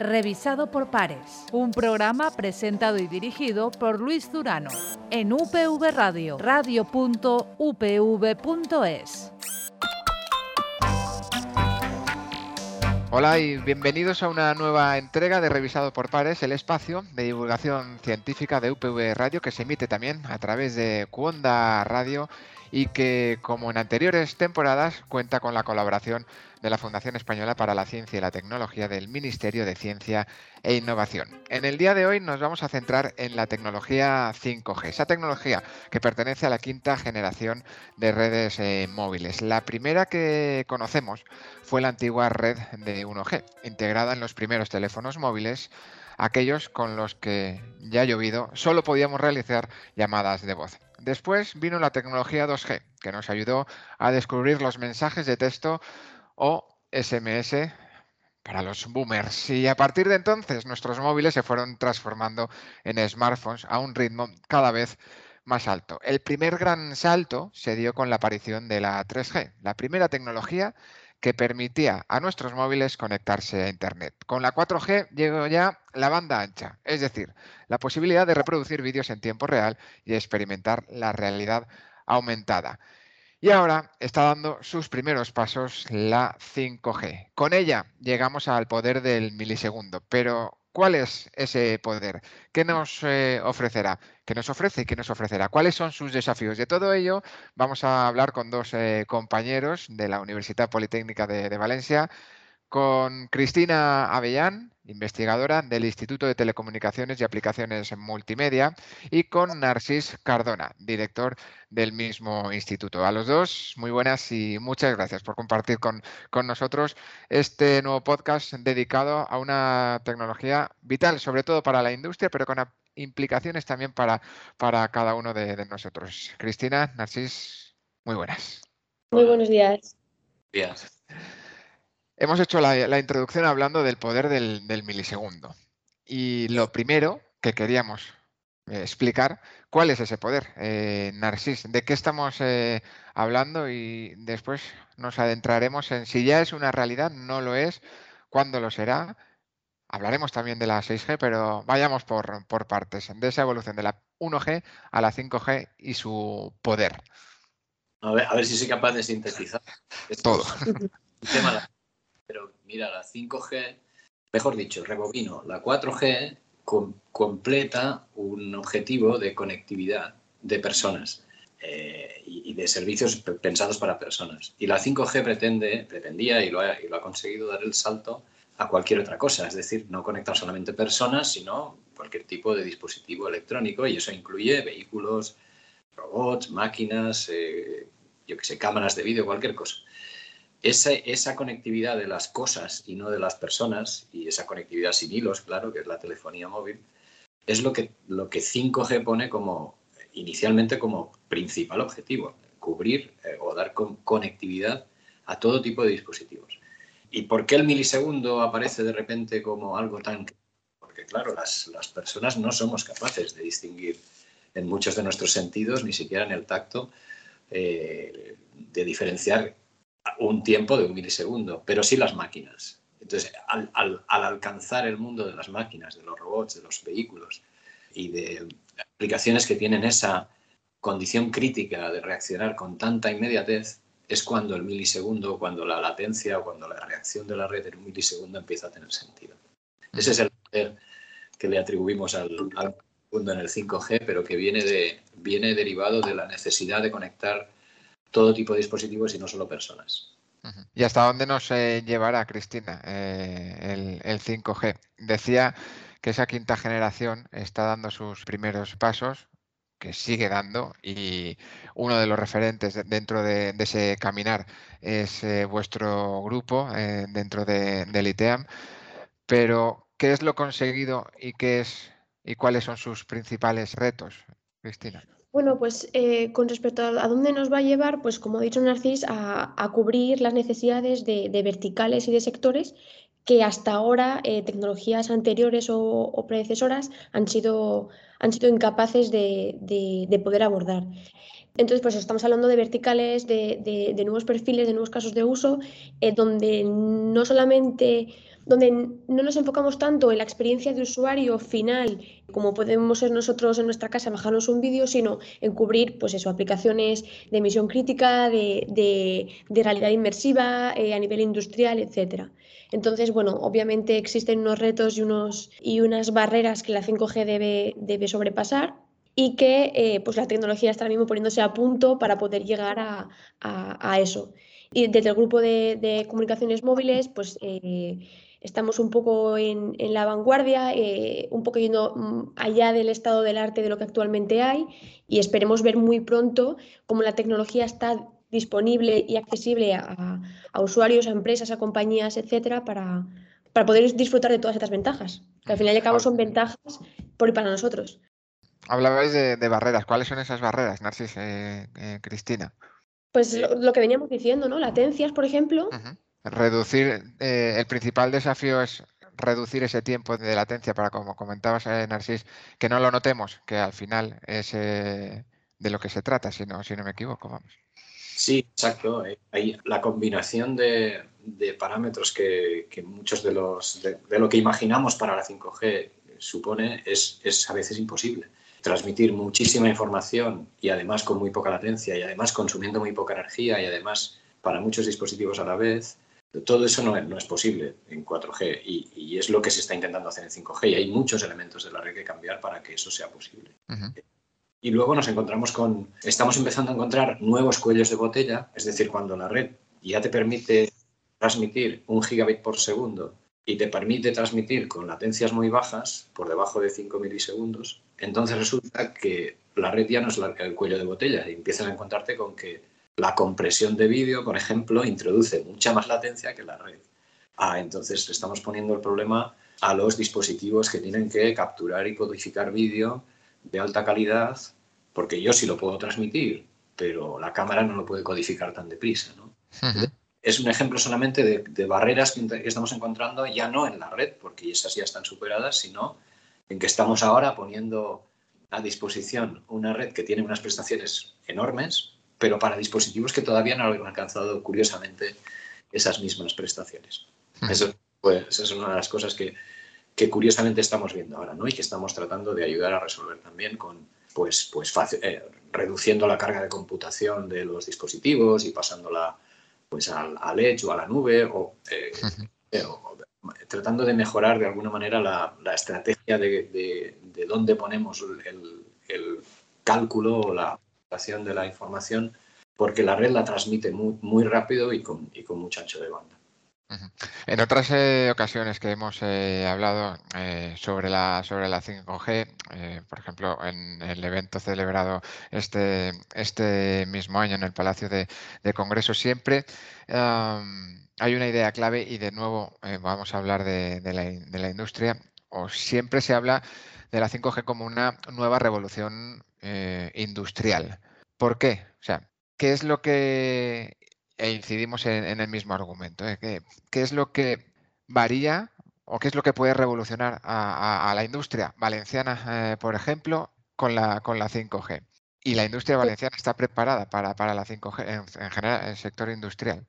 revisado por pares. Un programa presentado y dirigido por Luis Durano en UPV Radio, radio.upv.es. Hola y bienvenidos a una nueva entrega de Revisado por Pares, el espacio de divulgación científica de UPV Radio que se emite también a través de Cuonda Radio y que, como en anteriores temporadas, cuenta con la colaboración de la Fundación Española para la Ciencia y la Tecnología del Ministerio de Ciencia e Innovación. En el día de hoy nos vamos a centrar en la tecnología 5G, esa tecnología que pertenece a la quinta generación de redes eh, móviles. La primera que conocemos fue la antigua red de 1G, integrada en los primeros teléfonos móviles aquellos con los que ya ha llovido solo podíamos realizar llamadas de voz. Después vino la tecnología 2G, que nos ayudó a descubrir los mensajes de texto o SMS para los boomers. Y a partir de entonces nuestros móviles se fueron transformando en smartphones a un ritmo cada vez más alto. El primer gran salto se dio con la aparición de la 3G, la primera tecnología que permitía a nuestros móviles conectarse a Internet. Con la 4G llegó ya la banda ancha, es decir, la posibilidad de reproducir vídeos en tiempo real y experimentar la realidad aumentada. Y ahora está dando sus primeros pasos la 5G. Con ella llegamos al poder del milisegundo, pero ¿Cuál es ese poder? ¿Qué nos eh, ofrecerá? ¿Qué nos ofrece qué nos ofrecerá? ¿Cuáles son sus desafíos? De todo ello vamos a hablar con dos eh, compañeros de la Universidad Politécnica de Valencia, con Cristina Avellán, investigadora del Instituto de Telecomunicaciones y Aplicaciones Multimedia, y con Narcis Cardona, director del mismo instituto. A los dos, muy buenas y muchas gracias por compartir con, nosotros este nuevo podcast dedicado a una tecnología vital, sobre todo para la industria, pero con implicaciones también para, para cada uno de, de nosotros. Cristina, Narcis, muy buenas. Muy buenos días. Días. Hemos hecho la, introducción hablando del poder del, milisegundo. Y lo primero que queríamos eh, explicar, ¿cuál es ese poder? Eh, Narcis, ¿de qué estamos eh, hablando? Y después nos adentraremos en si ya es una realidad, no lo es, cuándo lo será. Hablaremos también de la 6G, pero vayamos por, por partes, de esa evolución de la 1G a la 5G y su poder. A ver, a ver si soy capaz de sintetizar. Todo. Pero mira, la 5G, mejor dicho, rebobino, la 4G completa un objetivo de conectividad de personas eh, y, de servicios pensados para personas. Y la 5G pretende, pretendía y lo, ha, y lo ha conseguido dar el salto a cualquier otra cosa, es decir, no conectar solamente personas, sino cualquier tipo de dispositivo electrónico y eso incluye vehículos, robots, máquinas, eh, yo que sé, cámaras de vídeo, cualquier cosa esa, conectividad de las cosas y no de las personas, y esa conectividad sin hilos, claro, que es la telefonía móvil, es lo que, lo que 5G pone como inicialmente como principal objetivo, cubrir eh, o dar conectividad a todo tipo de dispositivos. ¿Y por qué el milisegundo aparece de repente como algo tan... Porque claro, las, las personas no somos capaces de distinguir en muchos de nuestros sentidos, ni siquiera en el tacto, eh, de diferenciar un tiempo de un milisegundo, pero sí las máquinas. Entonces, al, alcanzar el mundo de las máquinas, de los robots, de los vehículos y de aplicaciones que tienen esa condición crítica de reaccionar con tanta inmediatez, es cuando el milisegundo, cuando la latencia o cuando la reacción de la red en un milisegundo empieza a tener sentido. Ese es el poder que le atribuimos al, al mundo en el 5G, pero que viene, de, viene derivado de la necesidad de conectar todo tipo de dispositivos y no solo personas. ¿Y hasta dónde nos eh, llevará, Cristina, eh, el, 5G? Decía que esa quinta generación está dando sus primeros pasos, que sigue dando, y uno de los referentes dentro de, ese caminar es eh, vuestro grupo dentro de, del ITEAM. Pero, ¿qué es lo conseguido y qué es y cuáles son sus principales retos, Cristina? Bueno, pues eh, con respecto a, dónde nos va a llevar, pues como ha dicho Narcis, a, cubrir las necesidades de, verticales y de sectores que hasta ahora eh, tecnologías anteriores o, predecesoras han sido, han sido incapaces de, poder abordar. Entonces, pues estamos hablando de verticales, de, nuevos perfiles, de nuevos casos de uso, eh, donde no solamente donde no nos enfocamos tanto en la experiencia de usuario final, como podemos ser nosotros en nuestra casa, bajarnos un vídeo, sino en cubrir pues eso, aplicaciones de emisión crítica, de, realidad inmersiva eh, a nivel industrial, etc. Entonces, bueno, obviamente existen unos retos y, unos, y unas barreras que la 5G debe, debe sobrepasar y que eh, pues la tecnología está ahora mismo poniéndose a punto para poder llegar a, a, eso. Y desde el grupo de, de comunicaciones móviles, pues eh, estamos un poco en, la vanguardia, eh, un poco yendo mm, allá del estado del arte de lo que actualmente hay y esperemos ver muy pronto cómo la tecnología está disponible y accesible a, usuarios, a empresas, a compañías, etcétera, para, poder disfrutar de todas estas ventajas. Que al final y al cabo son ventajas por y para nosotros. Hablabais de, barreras. ¿Cuáles son esas barreras, Narcis, eh, eh, Cristina? Pues lo, que veníamos diciendo, ¿no? Latencias, por ejemplo. Reducir, eh, el principal desafío es reducir ese tiempo de latencia para, como comentabas, eh, Narcis, que no lo notemos, que al final es eh, de lo que se trata, si no, si no me equivoco, vamos. Sí, exacto. Hay la combinación de, parámetros que, muchos de los de, lo que imaginamos para la 5G supone es, es a veces imposible. Transmitir muchísima información y además con muy poca latencia y además consumiendo muy poca energía y además para muchos dispositivos a la vez todo eso no, es posible en 4G y, es lo que se está intentando hacer en 5G y hay muchos elementos de la red que cambiar para que eso sea posible. Y luego nos encontramos con, estamos empezando a encontrar nuevos cuellos de botella, es decir, cuando la red ya te permite transmitir un gigabit por segundo y te permite transmitir con latencias muy bajas, por debajo de 5 milisegundos, entonces resulta que la red ya no es el cuello de botella y empiezas a encontrarte con que la compresión de vídeo, por ejemplo, introduce mucha más latencia que la red. Ah, entonces estamos poniendo el problema a los dispositivos que tienen que capturar y codificar vídeo de alta calidad, porque yo sí lo puedo transmitir, pero la cámara no lo puede codificar tan deprisa. Es un ejemplo solamente de, barreras que, estamos encontrando ya no en la red, porque esas ya están superadas, sino en que estamos ahora poniendo a disposición una red que tiene unas prestaciones enormes, pero para dispositivos que todavía no han alcanzado, curiosamente, esas mismas prestaciones. Eso pues, es una de las cosas que, curiosamente estamos viendo ahora, ¿no? Y que estamos tratando de ayudar a resolver también con, pues, pues eh, reduciendo la carga de computación de los dispositivos y pasándola pues al, Edge o a la nube o, eh, eh, tratando de mejorar de alguna manera la, estrategia de, dónde ponemos el, el cálculo o la de la información porque la red la transmite muy, muy rápido y con, y con mucho ancho de banda. En otras eh, ocasiones que hemos eh, hablado eh, sobre, la, sobre la 5G, por ejemplo, en el evento celebrado este, este mismo año en el Palacio de, Congreso, siempre hay una idea clave y de nuevo vamos a hablar de, la, de la industria, o siempre se habla de la 5G como una nueva revolución eh, industrial. ¿Por qué? O sea, ¿qué es lo que, e incidimos en, el mismo argumento, ¿eh? ¿Qué, es lo que varía o qué es lo que puede revolucionar a, la industria valenciana, eh, por ejemplo, con la, con la 5G? Y la industria valenciana está preparada para, la 5G en, en general, el sector industrial.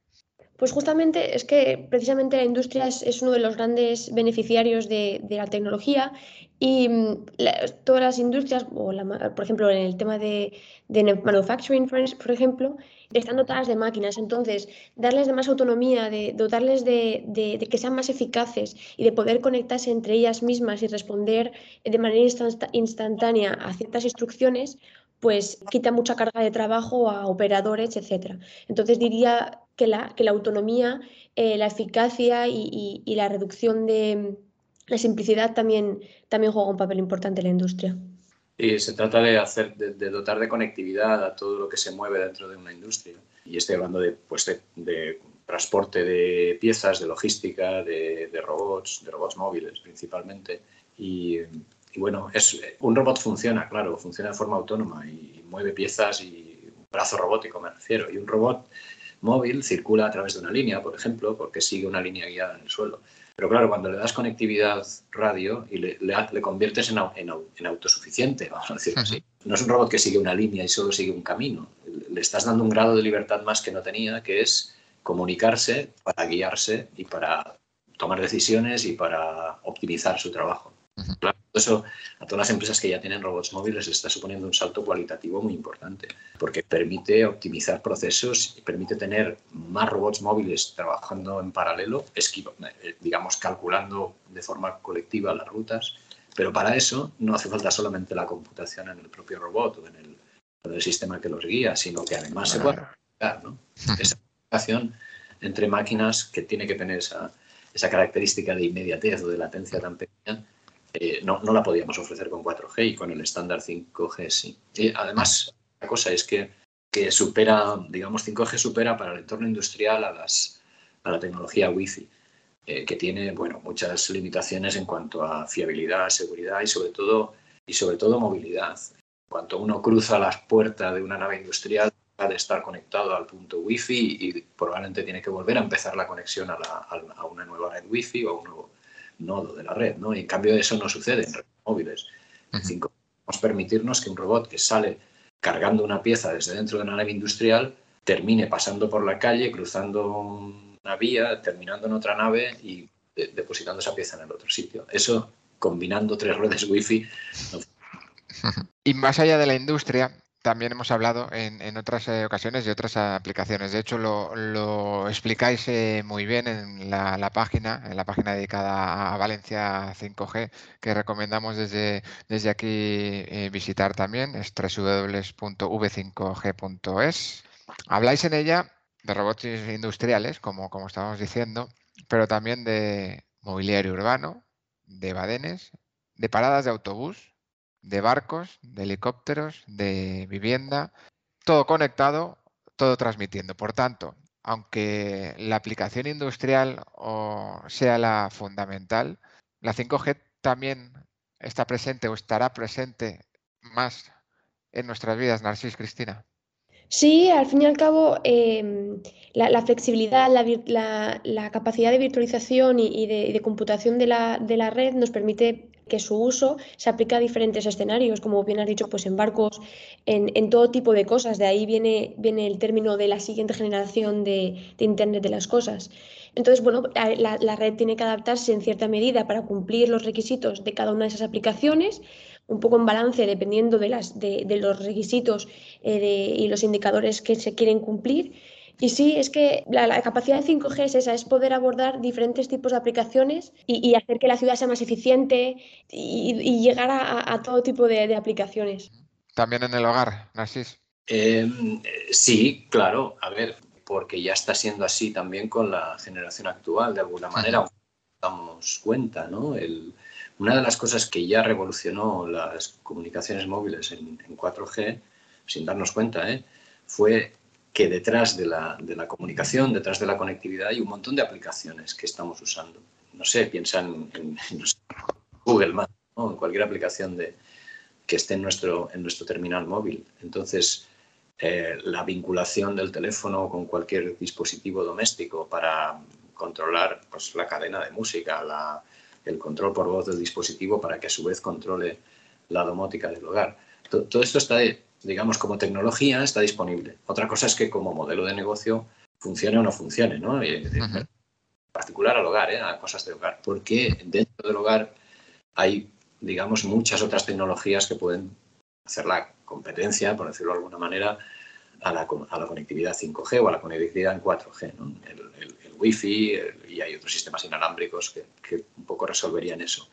Pues justamente es que precisamente la industria es, uno de los grandes beneficiarios de, la tecnología y mm, todas las industrias, por ejemplo en el tema de, manufacturing, por ejemplo, están dotadas de máquinas. Entonces, darles de más autonomía, de dotarles de, de, que sean más eficaces y de poder conectarse entre ellas mismas y responder de manera instantánea a ciertas instrucciones, pues quita mucha carga de trabajo a operadores, etcétera. Entonces diría que la, que la autonomía, eh, la eficacia y, la reducción de la simplicidad también, también juega un papel importante en la industria. Y se trata de, hacer, de, dotar de conectividad a todo lo que se mueve dentro de una industria. Y estoy hablando de, pues de, transporte de piezas, de logística, de, robots, de robots móviles principalmente. Y, y bueno, es, un robot funciona, claro, funciona de forma autónoma y mueve piezas y un brazo robótico, me refiero. Y un robot móvil circula a través de una línea, por ejemplo, porque sigue una línea guiada en el suelo. Pero claro, cuando le das conectividad radio y le, le, conviertes en, en, autosuficiente, vamos a decirlo así, no es un robot que sigue una línea y solo sigue un camino. Le estás dando un grado de libertad más que no tenía, que es comunicarse para guiarse y para tomar decisiones y para optimizar su trabajo. Claro, eso a todas las empresas que ya tienen robots móviles les está suponiendo un salto cualitativo muy importante, porque permite optimizar procesos y permite tener más robots móviles trabajando en paralelo, eh, digamos, calculando de forma colectiva las rutas. Pero para eso no hace falta solamente la computación en el propio robot o en el, sistema que los guía, sino que además se puede ¿no? esa comunicación entre máquinas que tiene que tener esa, esa característica de inmediatez o de latencia tan pequeña eh, no, no, la podíamos ofrecer con 4G y con el estándar 5G sí. Y además, la cosa es que, que, supera, digamos, 5G supera para el entorno industrial a, las, a la tecnología Wi-Fi, eh, que tiene, bueno, muchas limitaciones en cuanto a fiabilidad, seguridad y sobre todo, y sobre todo movilidad. Cuando uno cruza las puertas de una nave industrial, de estar conectado al punto Wi-Fi y probablemente tiene que volver a empezar la conexión a, la, a una nueva red Wi-Fi o a un nuevo nodo de la red, ¿no? Y en cambio eso no sucede en redes móviles. Vamos a permitirnos que un robot que sale cargando una pieza desde dentro de una nave industrial termine pasando por la calle, cruzando una vía, terminando en otra nave y depositando esa pieza en el otro sitio. Eso, combinando tres redes Wi-Fi. Y más allá de la industria, también hemos hablado en, otras eh, ocasiones de otras aplicaciones. De hecho, lo, explicáis eh, muy bien en la, página, en la página dedicada a Valencia 5G, que recomendamos desde, desde aquí eh, visitar también, es www.v5g.es. Habláis en ella de robots industriales, como, como estábamos diciendo, pero también de mobiliario urbano, de badenes, de paradas de autobús de barcos, de helicópteros, de vivienda, todo conectado, todo transmitiendo. Por tanto, aunque la aplicación industrial sea la fundamental, la 5G también está presente o estará presente más en nuestras vidas, Narcis Cristina. Sí, al fin y al cabo, em, la, flexibilidad, la, capacidad de virtualización y, de, computación la, de la, red nos permite que su uso se aplica a diferentes escenarios, como bien has dicho, pues en barcos, en, todo tipo de cosas. De ahí viene, viene el término de la siguiente generación de, Internet de las cosas. Entonces, bueno, la, red tiene que adaptarse en cierta medida para cumplir los requisitos de cada una de esas aplicaciones, un poco en balance dependiendo de, los requisitos eh, y los indicadores que se quieren cumplir. Y sí, es que la, capacidad de 5G es esa, es poder abordar diferentes tipos de aplicaciones y, hacer que la ciudad sea más eficiente y, llegar a, todo tipo de, aplicaciones. También en el hogar, Narcis. Em, sí, claro, a ver, porque ya está siendo así también con la generación actual, de alguna manera, damos cuenta, ¿no? una de las cosas que ya revolucionó las comunicaciones móviles en, en 4G, sin darnos cuenta, ¿eh? fue que detrás de la, de la, comunicación, detrás de la conectividad, hay un montón de aplicaciones que estamos usando. No sé, piensan en, Google Maps, en cualquier aplicación de, que esté en nuestro, en nuestro terminal móvil. Entonces, eh, la vinculación del teléfono con cualquier dispositivo doméstico para controlar pues, la cadena de música, la, el control por voz del dispositivo para que a su vez controle la domótica del hogar. Todo, todo esto está digamos, como tecnología está disponible. Otra cosa es que como modelo de negocio funcione o no funcione, ¿no? En particular al hogar, ¿eh? a cosas de hogar. Porque dentro del hogar hay, digamos, muchas otras tecnologías que pueden hacer la competencia, por decirlo de alguna manera, a la, a la conectividad 5G o a la conectividad en 4G. ¿no? El, Wi-Fi y hay otros sistemas inalámbricos que, que, un poco resolverían eso.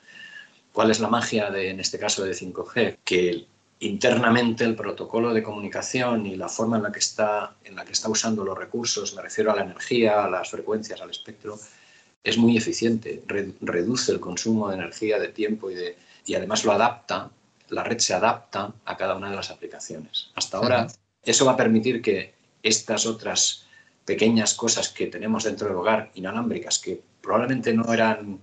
¿Cuál es la magia de, en este caso de 5G? Que internamente el protocolo de comunicación y la forma en la que está, en la que está usando los recursos, me refiero a la energía, a las frecuencias, al espectro, es muy eficiente, reduce el consumo de energía, de tiempo y, de, y además lo adapta, la red se adapta a cada una de las aplicaciones. Hasta ahora eso va a permitir que estas otras pequeñas cosas que tenemos dentro del hogar, inalámbricas, que probablemente no eran,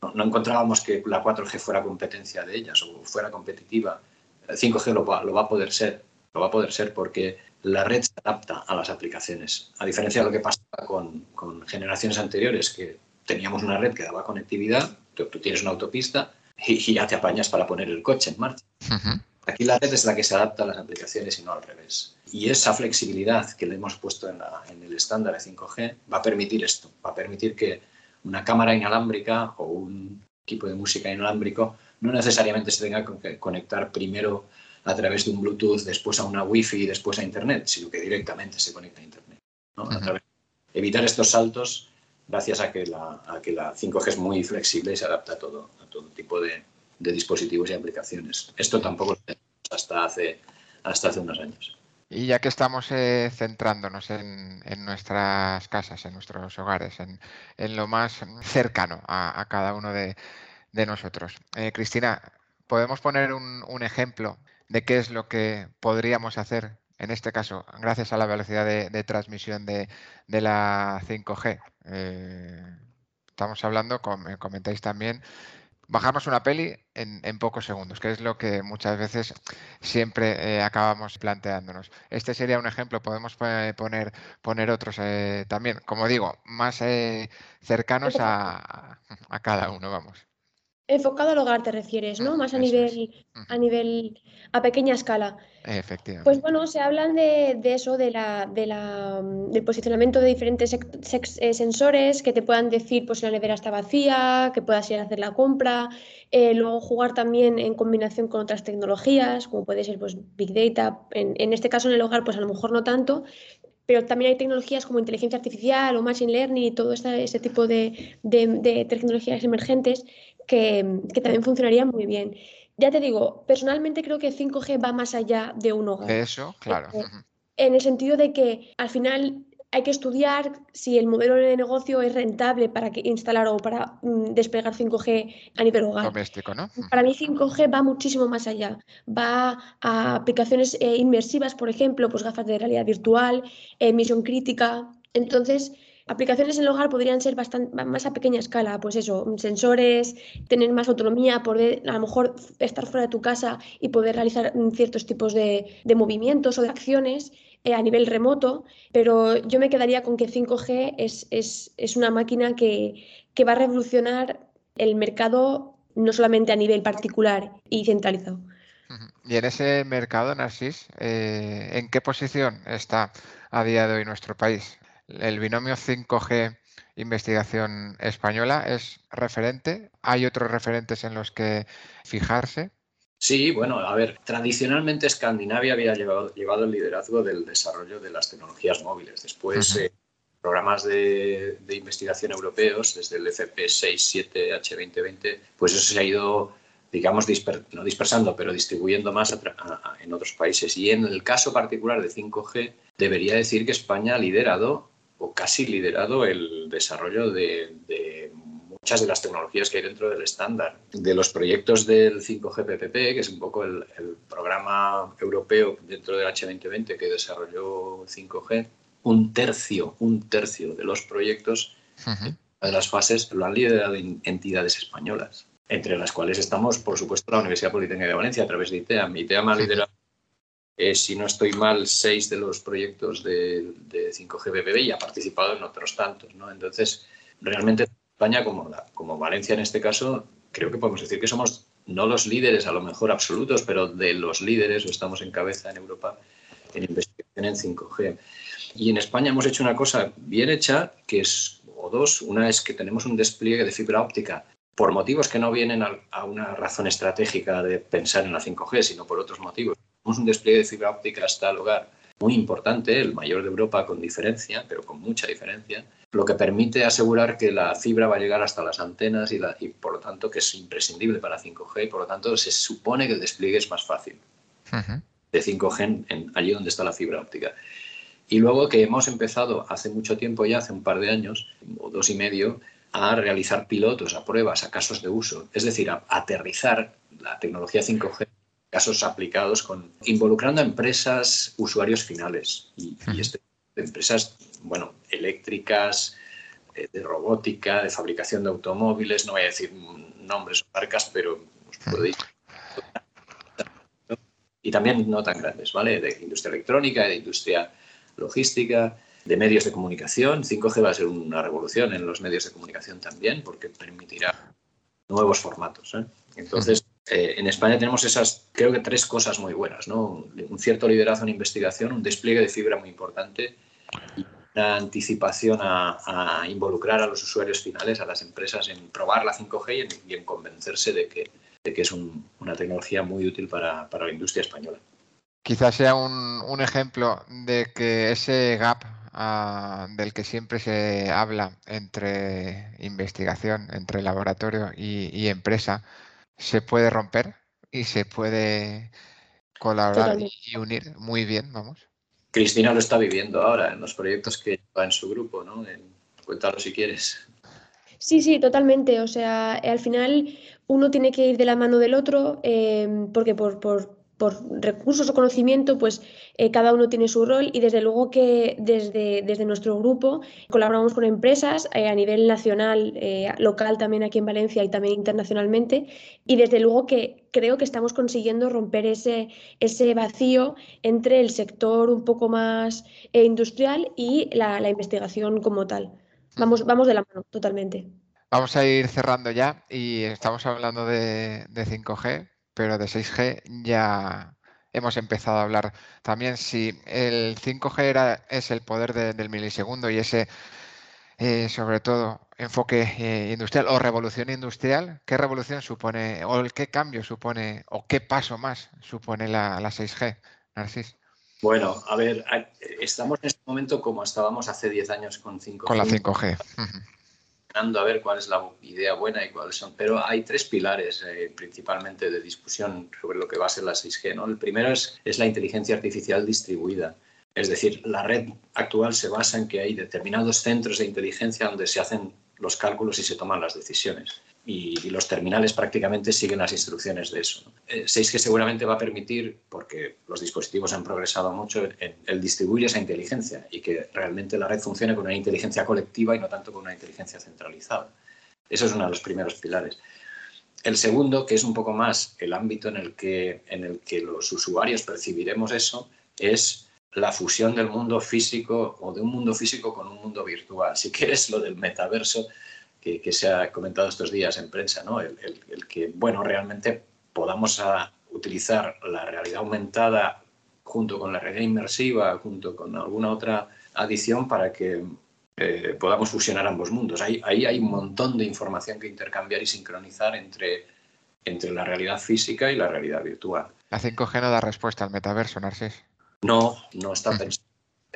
no, no encontrábamos que la 4G fuera competencia de ellas o fuera competitiva, 5G lo va, lo va, a poder ser, lo va a poder ser porque la red se adapta a las aplicaciones. A diferencia de lo que pasaba con, generaciones anteriores, que teníamos una red que daba conectividad, tú, tienes una autopista y, ya te apañas para poner el coche en marcha. Aquí la red es la que se adapta a las aplicaciones y no al revés. Y esa flexibilidad que le hemos puesto en, en el estándar de 5G va a permitir esto, va a permitir que una cámara inalámbrica o un equipo de música inalámbrico no necesariamente se tenga que conectar primero a través de un Bluetooth, después a una Wi-Fi y después a Internet, sino que directamente se conecta a Internet. evitar estos saltos gracias a que, la, que la 5G es muy flexible y se adapta a todo, a todo tipo de, dispositivos y aplicaciones. Esto tampoco hasta hace, hasta hace unos años. Y ya que estamos eh, centrándonos en, nuestras casas, en nuestros hogares, en, lo más cercano a, cada uno de, nosotros. Eh, Cristina, ¿podemos poner un, ejemplo de qué es lo que podríamos hacer, en este caso, gracias a la velocidad de, transmisión de, la 5G? Eh, estamos hablando, como comentáis también, bajarnos una peli en, pocos segundos, que es lo que muchas veces siempre eh, acabamos planteándonos. Este sería un ejemplo, podemos poner, poner otros eh, también, como digo, más eh, cercanos a, a, cada uno, vamos. Enfocado al hogar te refieres, ¿no? Más a nivel, a nivel, a pequeña escala. Efectivamente. Pues bueno, se hablan de, eso, de la, de la, del posicionamiento de diferentes eh, sensores que te puedan decir pues si la nevera está vacía, que puedas ir a hacer la compra, eh, luego jugar también en combinación con otras tecnologías, como puede ser pues Big Data, en, en este caso en el hogar pues a lo mejor no tanto, pero también hay tecnologías como inteligencia artificial o machine learning y todo ese tipo de, de, tecnologías emergentes que, también funcionarían muy bien. Ya te digo, personalmente creo que 5G va más allá de un hogar. De eso, claro. Eh, en el sentido de que al final hay que estudiar si el modelo de negocio es rentable para que instalar o para mm, desplegar 5G a nivel hogar. Doméstico, ¿no? Para mí 5G va muchísimo más allá. Va a aplicaciones eh, inmersivas, por ejemplo, pues gafas de realidad virtual, emisión crítica. Entonces, Aplicaciones en el hogar podrían ser bastante más a pequeña escala, pues eso, sensores, tener más autonomía, poder a lo mejor estar fuera de tu casa y poder realizar ciertos tipos de, movimientos o de acciones eh, a nivel remoto, pero yo me quedaría con que 5G es, es, una máquina que, que, va a revolucionar el mercado no solamente a nivel particular y centralizado. Y en ese mercado, Narcis, eh, ¿en qué posición está a día de hoy nuestro país? el binomio 5G investigación española es referente. ¿Hay otros referentes en los que fijarse? Sí, bueno, a ver, tradicionalmente Escandinavia había llevado, llevado el liderazgo del desarrollo de las tecnologías móviles. Después, eh, programas de, investigación europeos, desde el FP6-7H2020, pues eso se ha ido, digamos, no dispersando, pero distribuyendo más en otros países. Y en el caso particular de 5G, debería decir que España ha liderado o casi liderado el desarrollo de, muchas de las tecnologías que hay dentro del estándar. De los proyectos del 5G PPP, que es un poco el, programa europeo dentro del H2020 que desarrolló 5G, un tercio, un tercio de los proyectos de las fases lo han liderado entidades españolas, entre las cuales estamos, por supuesto, la Universidad Politécnica de Valencia a través de ITEAM. ITEAM ha liderado eh, si no estoy mal, seis de los proyectos de, 5G BBB y ha participado en otros tantos. ¿no? Entonces, realmente España, como, como Valencia en este caso, creo que podemos decir que somos no los líderes, a lo mejor absolutos, pero de los líderes, o estamos en cabeza en Europa en investigación en 5G. Y en España hemos hecho una cosa bien hecha, que es, o dos, una es que tenemos un despliegue de fibra óptica por motivos que no vienen a una razón estratégica de pensar en la 5G, sino por otros motivos un despliegue de fibra óptica hasta el hogar muy importante, el mayor de Europa con diferencia, pero con mucha diferencia, lo que permite asegurar que la fibra va a llegar hasta las antenas y, por lo tanto que es imprescindible para 5G y por lo tanto se supone que el despliegue es más fácil de 5G en, allí donde está la fibra óptica. Y luego que hemos empezado hace mucho tiempo ya, hace un par de años o dos y medio, a realizar pilotos, a pruebas, a casos de uso, es decir, a aterrizar la tecnología 5G casos aplicados con involucrando a empresas, usuarios finales y, este, empresas, bueno, eléctricas, eh, de robótica, de fabricación de automóviles, no voy a decir nombres o marcas, pero os podéis y también no tan grandes, ¿vale? De industria electrónica, de industria logística, de medios de comunicación. 5G va a ser una revolución en los medios de comunicación también, porque permitirá nuevos formatos. ¿eh? Entonces, eh, en España tenemos esas, creo que tres cosas muy buenas, ¿no? Un cierto liderazgo en investigación, un despliegue de fibra muy importante y una anticipación a, involucrar a los usuarios finales, a las empresas, en probar la 5G y en, convencerse de que, que es una tecnología muy útil para, la industria española. Quizás sea un, ejemplo de que ese gap ah, del que siempre se habla entre investigación, entre laboratorio y empresa, se puede romper y se puede colaborar y unir muy bien, vamos. Cristina lo está viviendo ahora en los proyectos que va en su grupo, ¿no? cuéntalo si quieres. Sí, sí, totalmente. O sea, al final uno tiene que ir de la mano del otro, eh, porque por, por, por recursos o conocimiento, pues eh, cada uno tiene su rol y desde luego que desde, desde nuestro grupo colaboramos con empresas eh, a nivel nacional, eh, local también aquí en Valencia y también internacionalmente y desde luego que creo que estamos consiguiendo romper ese, ese vacío entre el sector un poco más industrial y la, investigación como tal. Vamos, vamos de la mano, totalmente. Vamos a ir cerrando ya y estamos hablando de, de 5G, pero de 6G ya hemos empezado a hablar también. Si el 5G era, es el poder del milisegundo y ese, eh, sobre todo, enfoque eh, industrial o revolución industrial, ¿qué revolución supone o qué cambio supone o qué paso más supone la, la 6G, Narcis? Bueno, a ver, estamos en este momento como estábamos hace 10 años con 5G. Con la 5G a ver cuál es la idea buena y cuáles son. Pero hay tres pilares eh, principalmente de discusión sobre lo que va a ser la 6G. ¿no? El primero es, es la inteligencia artificial distribuida. Es decir, la red actual se basa en que hay determinados centros de inteligencia donde se hacen los cálculos y se toman las decisiones y, los terminales prácticamente siguen las instrucciones de eso. Eh, 6G seguramente va a permitir, porque los dispositivos han progresado mucho, el, distribuir esa inteligencia y que realmente la red funcione con una inteligencia colectiva y no tanto con una inteligencia centralizada. Eso es uno de los primeros pilares. El segundo, que es un poco más el ámbito en el que, en el que los usuarios percibiremos eso, es la fusión del mundo físico o de un mundo físico con un mundo virtual. Si quieres, lo del metaverso que, se ha comentado estos días en prensa, ¿no? el, que, bueno, realmente podamos utilizar la realidad aumentada junto con la realidad inmersiva, junto con alguna otra adición para que eh, podamos fusionar ambos mundos. Ahí, ahí, hay un montón de información que intercambiar y sincronizar entre, entre la realidad física y la realidad virtual. La 5G no da respuesta al metaverso, Narcis. No, no está pensado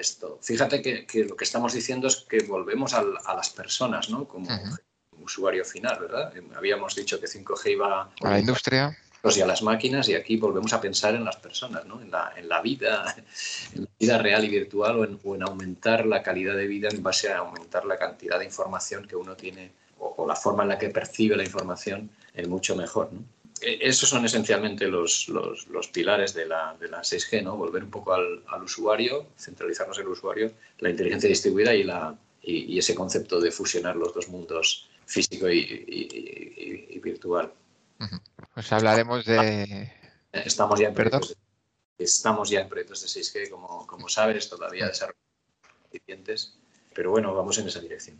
esto. Fíjate que, lo que estamos diciendo es que volvemos a las personas, ¿no? Como usuario final, ¿verdad? Habíamos dicho que 5G iba a la industria y a las máquinas y aquí volvemos a pensar en las personas, ¿no? en, la, en la vida, en la vida real y virtual o en, aumentar la calidad de vida en base a aumentar la cantidad de información que uno tiene o, la forma en la que percibe la información es mucho mejor. ¿no? E, esos son esencialmente los, los, pilares de la, de la, 6G, ¿no? Volver un poco al, al, usuario, centralizarnos en el usuario, la inteligencia distribuida y, la, y, ese concepto de fusionar los dos mundos físico y, virtual. Pues hablaremos de... Estamos ya en proyectos, de, estamos ya en proyectos de 6G, como, como sabes, todavía desarrollando suficientes, pero bueno, vamos en esa dirección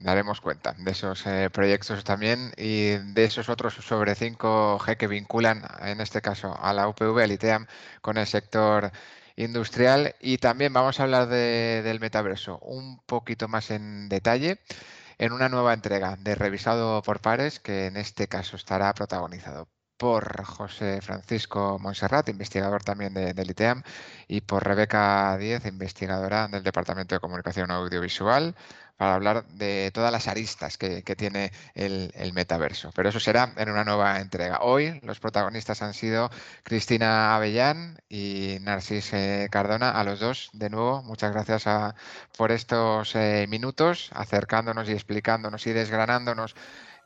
daremos cuenta de esos eh, proyectos también y de esos otros sobre 5G que vinculan, en este caso, a la UPV, al ITEAM, con el sector industrial. Y también vamos a hablar del metaverso un poquito más en detalle en una nueva entrega de Revisado por Pares, que en este caso estará protagonizado por José Francisco Monserrat, investigador también del ITEAM, y por Rebeca Díez, investigadora del Departamento de Comunicación Audiovisual, para hablar de todas las aristas que, tiene el, metaverso. Pero eso será en una nueva entrega. Hoy los protagonistas han sido Cristina Avellán y Narcis eh, Cardona. A los dos, de nuevo, muchas gracias por estos eh, minutos, acercándonos y explicándonos y desgranándonos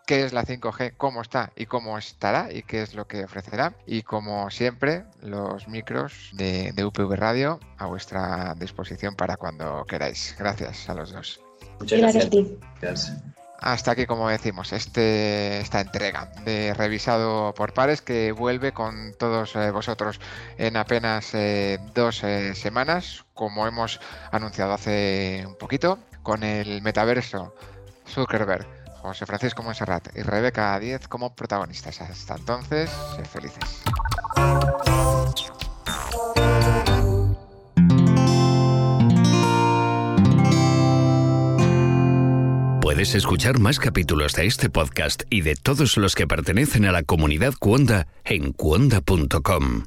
qué es la 5G, cómo está y cómo estará y qué es lo que ofrecerá. Y como siempre, los micros de, de UPV Radio a vuestra disposición para cuando queráis. Gracias a los dos. Muchas gracias. gracias. A ti. Gracias. hasta aquí, como decimos, este, esta entrega de revisado por pares que vuelve con todos eh, vosotros en apenas eh, dos eh, semanas, como hemos anunciado hace un poquito, con el metaverso Zuckerberg, José Francisco Monserrat y Rebeca Díez como protagonistas. Hasta entonces, sed felices. Puedes escuchar más capítulos de este podcast y de todos los que pertenecen a la comunidad Cuonda en cuonda.com.